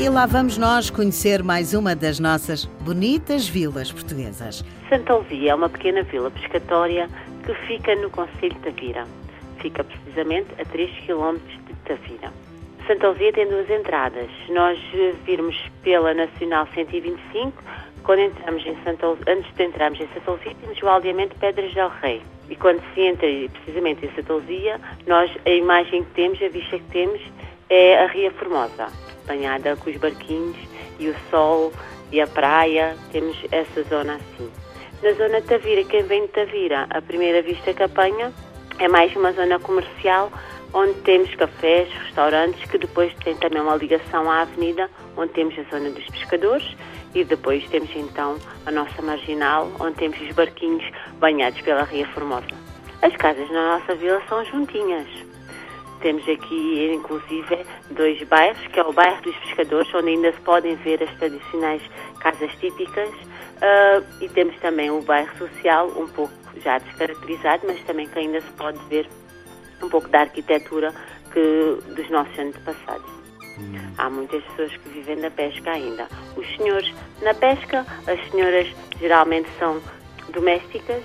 E lá vamos nós conhecer mais uma das nossas bonitas vilas portuguesas. Santa Luzia é uma pequena vila pescatória que fica no Conselho de Tavira. Fica precisamente a 3 km de Tavira. Santa Luzia tem duas entradas. Se nós virmos pela Nacional 125, quando entramos em Santa antes de entrarmos em Santa Luzia, temos o aldeamento Pedras del Rei. E quando se entra precisamente em Santa Luzia, nós, a imagem que temos, a vista que temos, é a Ria Formosa banhada com os barquinhos e o sol e a praia, temos essa zona assim. Na zona de Tavira, quem vem de Tavira, a primeira vista que apanha é mais uma zona comercial onde temos cafés, restaurantes, que depois tem também uma ligação à avenida, onde temos a zona dos pescadores e depois temos então a nossa marginal, onde temos os barquinhos banhados pela Ria Formosa. As casas na nossa vila são juntinhas. Temos aqui, inclusive, dois bairros, que é o bairro dos Pescadores, onde ainda se podem ver as tradicionais casas típicas, uh, e temos também o bairro social, um pouco já descaracterizado, mas também que ainda se pode ver um pouco da arquitetura que, dos nossos antepassados. Hum. Há muitas pessoas que vivem da pesca ainda. Os senhores na pesca, as senhoras geralmente são domésticas,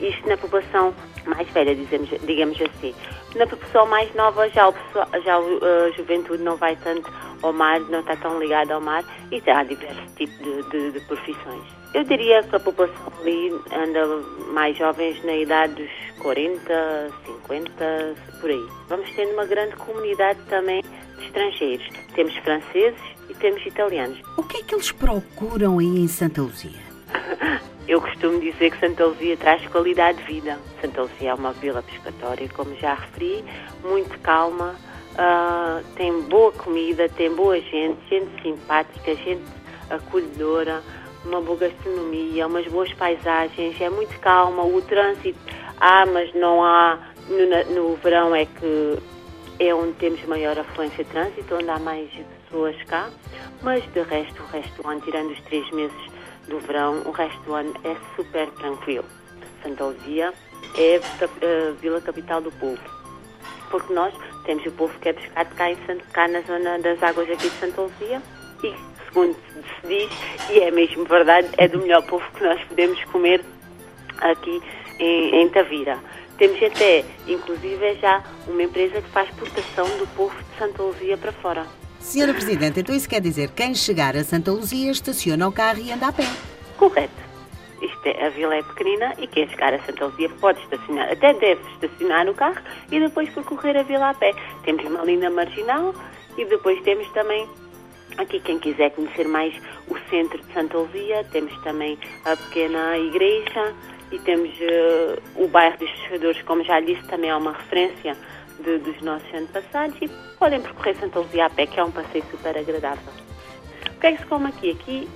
isto na população mais velha, dizemos, digamos assim. Na população mais nova já, o pessoal, já a juventude não vai tanto ao mar, não está tão ligada ao mar e há diversos tipos de, de, de, profissões. Eu diria que a população ali anda mais jovens na idade dos 40, 50, por aí. Vamos tendo uma grande comunidade também de estrangeiros. Temos franceses e temos italianos. O que é que eles procuram aí em Santa Luzia? Eu costumo dizer que Santa Luzia traz qualidade de vida. Santa Luzia é uma vila pescatória, como já referi, muito calma, uh, tem boa comida, tem boa gente, gente simpática, gente acolhedora, uma boa gastronomia, umas boas paisagens, é muito calma, o trânsito há, mas não há, no, no verão é que é onde temos maior afluência de trânsito, onde há mais pessoas cá, mas de resto, o resto do ano, tirando os três meses do verão, o resto do ano é super tranquilo. Santa Luzia é a vila capital do povo, porque nós temos o povo que é pescado cá, em cá na zona das águas aqui de Santa Luzia e, segundo se diz, e é mesmo verdade, é do melhor povo que nós podemos comer aqui em, em Tavira. Temos até, inclusive, já uma empresa que faz exportação do povo de Santa Luzia para fora. Senhora Presidente, então isso quer dizer que quem chegar a Santa Luzia estaciona o carro e anda a pé? Correto. Isto é, a vila é pequenina e quem chegar a Santa Luzia pode estacionar, até deve estacionar o carro e depois percorrer a vila a pé. Temos uma linda marginal e depois temos também Aqui, quem quiser conhecer mais o centro de Santa Luzia, temos também a pequena igreja e temos uh, o bairro dos pescadores, como já disse, também é uma referência de, dos nossos antepassados e podem percorrer Santa Luzia a pé, que é um passeio super agradável. O que é que se come aqui? Aqui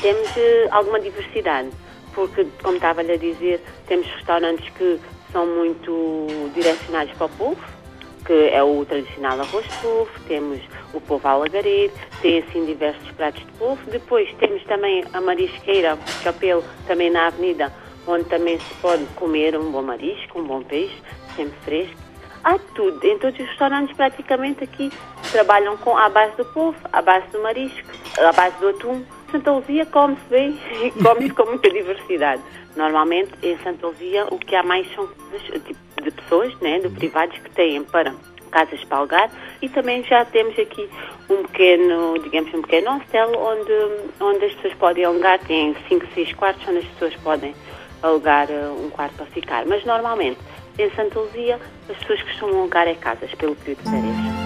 temos uh, alguma diversidade, porque, como estava-lhe a dizer, temos restaurantes que são muito direcionados para o povo, que é o tradicional arroz de polvo, temos o povo alagareiro, tem assim diversos pratos de polvo. Depois temos também a marisqueira, chapéu, também na avenida, onde também se pode comer um bom marisco, um bom peixe, sempre fresco. Há tudo. Em todos os restaurantes, praticamente aqui, trabalham com a base do polvo, a base do marisco, a base do atum. Santa Luzia come-se bem e come-se com muita diversidade. Normalmente, em Santa Luzia, o que há mais são tipo de pessoas, né, de privados que têm para casas para alugar e também já temos aqui um pequeno, digamos, um pequeno hostel onde, onde as pessoas podem alugar, tem 5, 6 quartos onde as pessoas podem alugar uh, um quarto para ficar. Mas normalmente em Santa Luzia, as pessoas costumam alugar é casas pelo período de férias.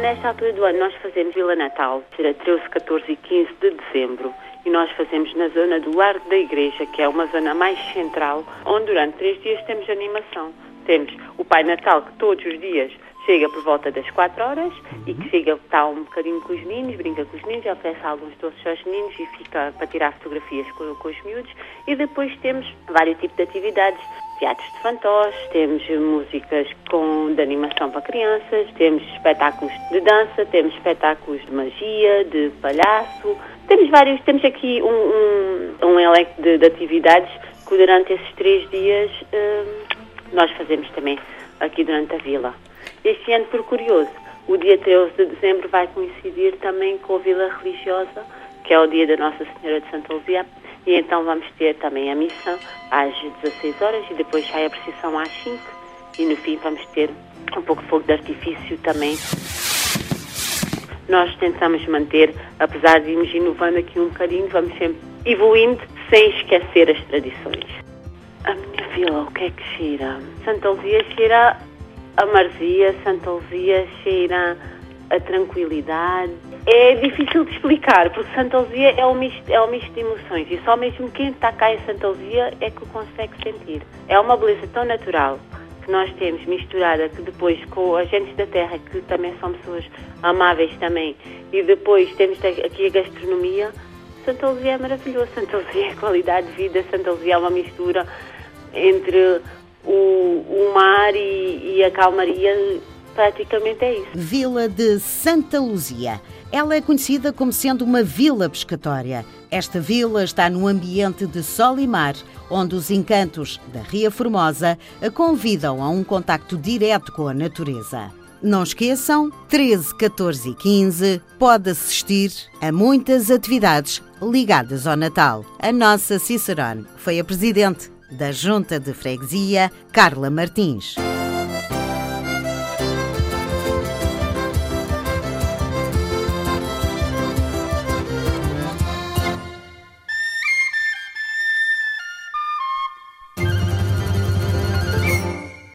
Nesta altura do ano, nós fazemos Vila Natal, será 13, 14 e 15 de dezembro, e nós fazemos na zona do Largo da Igreja, que é uma zona mais central, onde durante três dias temos animação. Temos o Pai Natal, que todos os dias chega por volta das 4 horas e que chega, está um bocadinho com os meninos, brinca com os meninos, oferece alguns doces aos meninos e fica para tirar fotografias com, com os miúdos. E depois temos vários tipos de atividades, teatros de fantoches, temos músicas com, de animação para crianças, temos espetáculos de dança, temos espetáculos de magia, de palhaço. Temos vários, temos aqui um, um, um elenco de, de, atividades que durante esses três dias hum, nós fazemos também aqui durante a vila. Este ano, por curioso, o dia 13 de dezembro vai coincidir também com a Vila Religiosa, que é o dia da Nossa Senhora de Santa Luzia, e então vamos ter também a missa às 16 horas e depois sai a procissão às 5 e no fim vamos ter um pouco de fogo de artifício também. Nós tentamos manter, apesar de irmos inovando aqui um bocadinho, vamos sempre evoluindo sem esquecer as tradições. A minha vila, o que é que cheira? Santa Luzia cheira a marzia, Santa Luzia cheira a tranquilidade. É difícil de explicar, porque Santa Luzia é um misto, é um misto de emoções e só mesmo quem está cá em Santa Luzia é que o consegue sentir. É uma beleza tão natural que nós temos misturada que depois com agentes da terra, que também são pessoas amáveis também, e depois temos aqui a gastronomia, Santa Luzia é maravilhoso, Santa Luzia é qualidade de vida, Santa Luzia é uma mistura entre o, o mar e, e a calmaria praticamente é isso. Vila de Santa Luzia. Ela é conhecida como sendo uma vila pescatória. Esta vila está num ambiente de sol e mar, onde os encantos da Ria Formosa a convidam a um contacto direto com a natureza. Não esqueçam, 13, 14 e 15 pode assistir a muitas atividades ligadas ao Natal. A nossa Cicerone foi a presidente da Junta de Freguesia, Carla Martins.